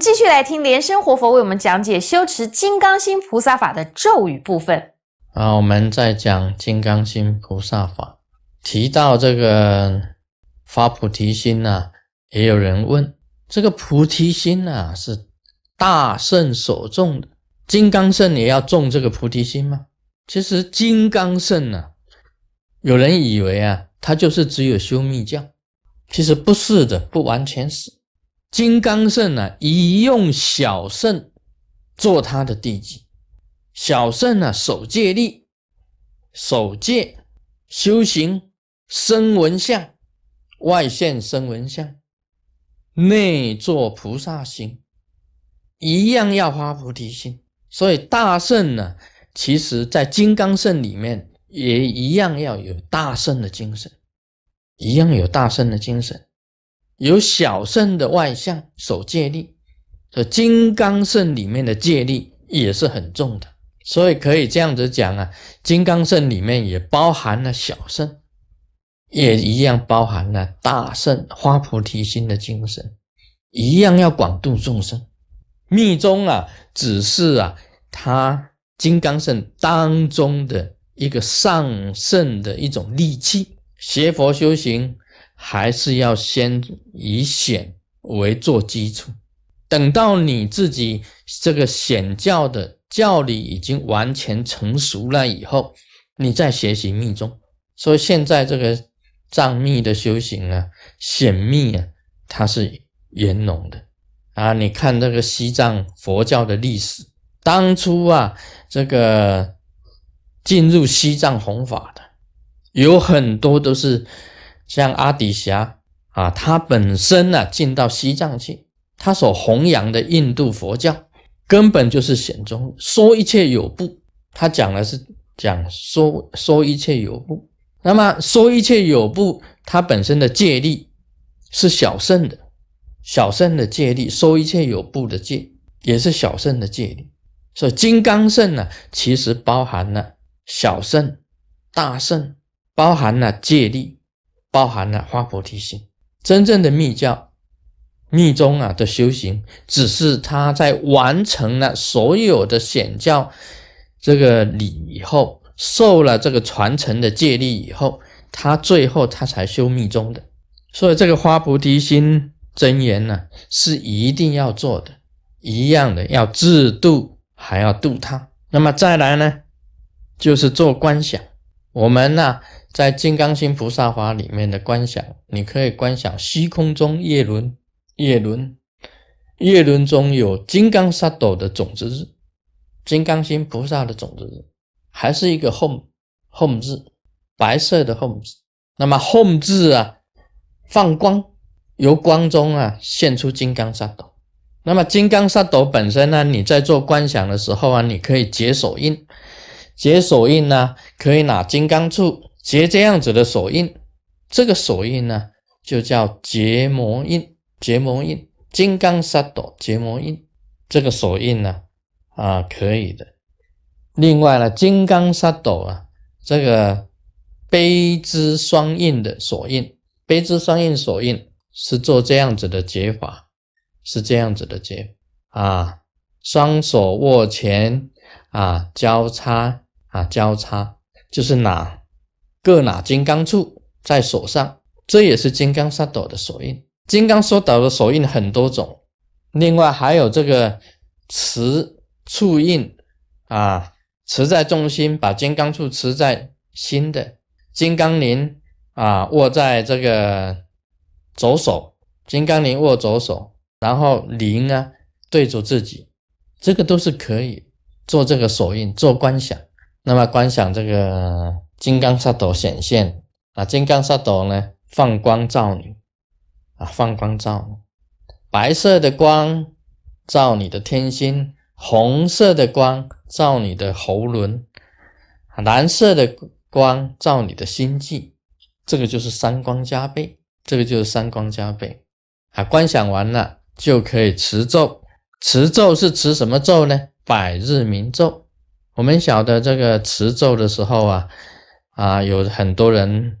继续来听莲生活佛为我们讲解修持金刚心菩萨法的咒语部分。啊，我们在讲金刚心菩萨法，提到这个发菩提心呐，也有人问，这个菩提心呐是大圣所种的，金刚圣也要种这个菩提心吗？其实金刚圣呢，有人以为啊，它就是只有修密教，其实不是的，不完全是。金刚圣呢，以用小圣做他的地基。小圣呢，守戒力，守戒修行生闻相，外现生闻相，内做菩萨心，一样要发菩提心。所以大圣呢，其实在金刚圣里面也一样要有大圣的精神，一样有大圣的精神。有小圣的外相守戒力，这金刚圣里面的戒力也是很重的，所以可以这样子讲啊，金刚圣里面也包含了小圣，也一样包含了大圣花菩提心的精神，一样要广度众生。密宗啊，只是啊，它金刚圣当中的一个上圣的一种利器，学佛修行。还是要先以显为做基础，等到你自己这个显教的教理已经完全成熟了以后，你再学习密宗。所以现在这个藏密的修行啊，显密啊，它是圆融的啊。你看这个西藏佛教的历史，当初啊，这个进入西藏弘法的有很多都是。像阿底峡啊，他本身呢进到西藏去，他所弘扬的印度佛教根本就是显宗，说一切有部，他讲的是讲说说一切有部。那么说一切有部，它本身的戒律是小圣的，小圣的戒律，说一切有部的戒也是小圣的戒律。所以金刚圣呢，其实包含了小圣、大圣，包含了戒律。包含了花菩提心，真正的密教、密宗啊的修行，只是他在完成了所有的显教这个礼以后，受了这个传承的戒律以后，他最后他才修密宗的。所以这个花菩提心真言呢，是一定要做的，一样的要自度，还要度他。那么再来呢，就是做观想，我们呢。在金刚心菩萨法里面的观想，你可以观想虚空中叶轮，叶轮，叶轮中有金刚萨埵的种子日，金刚心菩萨的种子日，还是一个 home home 字，白色的 home 字。那么 home 字啊，放光，由光中啊现出金刚萨埵。那么金刚萨埵本身呢，你在做观想的时候啊，你可以结手印，结手印呢，可以拿金刚杵。结这样子的手印，这个手印呢，就叫结膜印。结膜印，金刚萨埵结膜印，这个手印呢，啊，可以的。另外呢，金刚萨埵啊，这个悲之双印的手印，悲之双印手印是做这样子的结法，是这样子的结啊，双手握拳啊，交叉啊，交叉就是拿。各拿金刚杵在手上，这也是金刚萨埵的手印。金刚萨埵的手印很多种，另外还有这个持触印啊，持在中心，把金刚杵持在心的金刚铃啊，握在这个左手，金刚铃握左手，然后铃呢对着自己，这个都是可以做这个手印做观想。那么观想这个。金刚萨埵显现啊！金刚萨埵呢，放光照你啊，放光照你。白色的光照你的天心，红色的光照你的喉轮，蓝色的光照你的心际。这个就是三光加倍，这个就是三光加倍啊！观想完了就可以持咒，持咒是持什么咒呢？百日明咒。我们晓得这个持咒的时候啊。啊，有很多人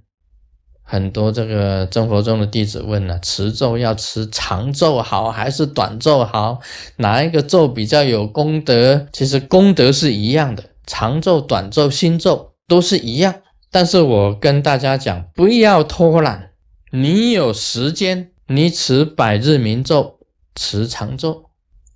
很多这个正佛宗的弟子问了：持咒要持长咒好还是短咒好？哪一个咒比较有功德？其实功德是一样的，长咒、短咒、心咒都是一样。但是我跟大家讲，不要偷懒。你有时间，你持百日明咒，持长咒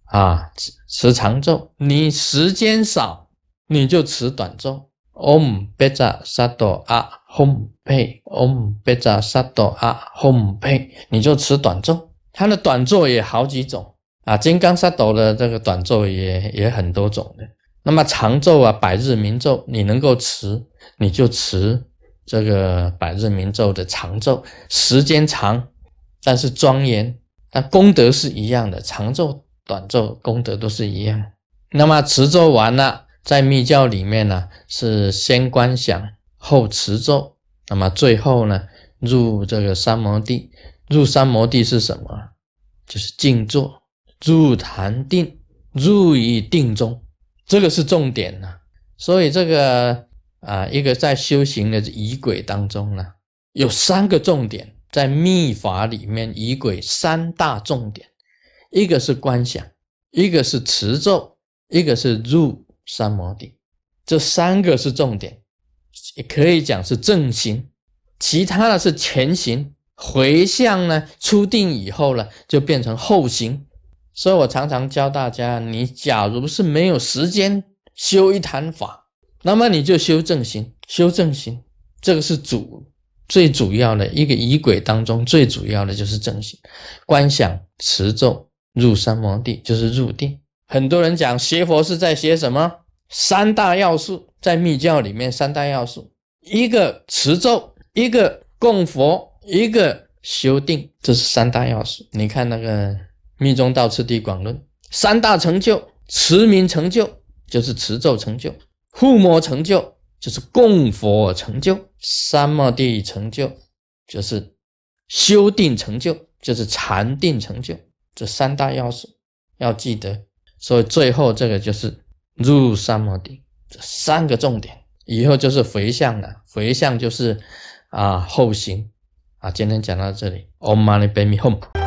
啊，持持长咒。你时间少，你就持短咒。Om Beja Sado A Hom Pe，Om Beja Sado A Hom Pe，你就持短咒。它的短咒也好几种啊，金刚萨埵的这个短咒也也很多种的。那么长咒啊，百日明咒，你能够持，你就持这个百日明咒的长咒，时间长，但是庄严，但功德是一样的，长咒、短咒功德都是一样。那么持咒完了。在密教里面呢，是先观想后持咒，那么最后呢，入这个三摩地。入三摩地是什么？就是静坐，入禅定，入于定中，这个是重点呢。所以这个啊，一个在修行的仪轨当中呢，有三个重点，在密法里面仪轨三大重点，一个是观想，一个是持咒，一个是入。三摩地，这三个是重点，也可以讲是正行，其他的是前行。回向呢，出定以后呢，就变成后行。所以我常常教大家，你假如是没有时间修一坛法，那么你就修正行，修正行，这个是主最主要的一个仪轨当中最主要的就是正行，观想持咒入三摩地就是入定。很多人讲学佛是在学什么？三大要素在密教里面，三大要素，一个持咒，一个供佛，一个修定，这是三大要素。你看那个《密宗道次第广论》，三大成就：持名成就，就是持咒成就；护摩成就，就是供佛成就；三摩地成就，就是修定成就，就是禅定成就。这三大要素要记得。所以最后这个就是入三摩地，这三个重点，以后就是回向了。回向就是啊后行啊。今天讲到这里，Om Mani Padme Hum。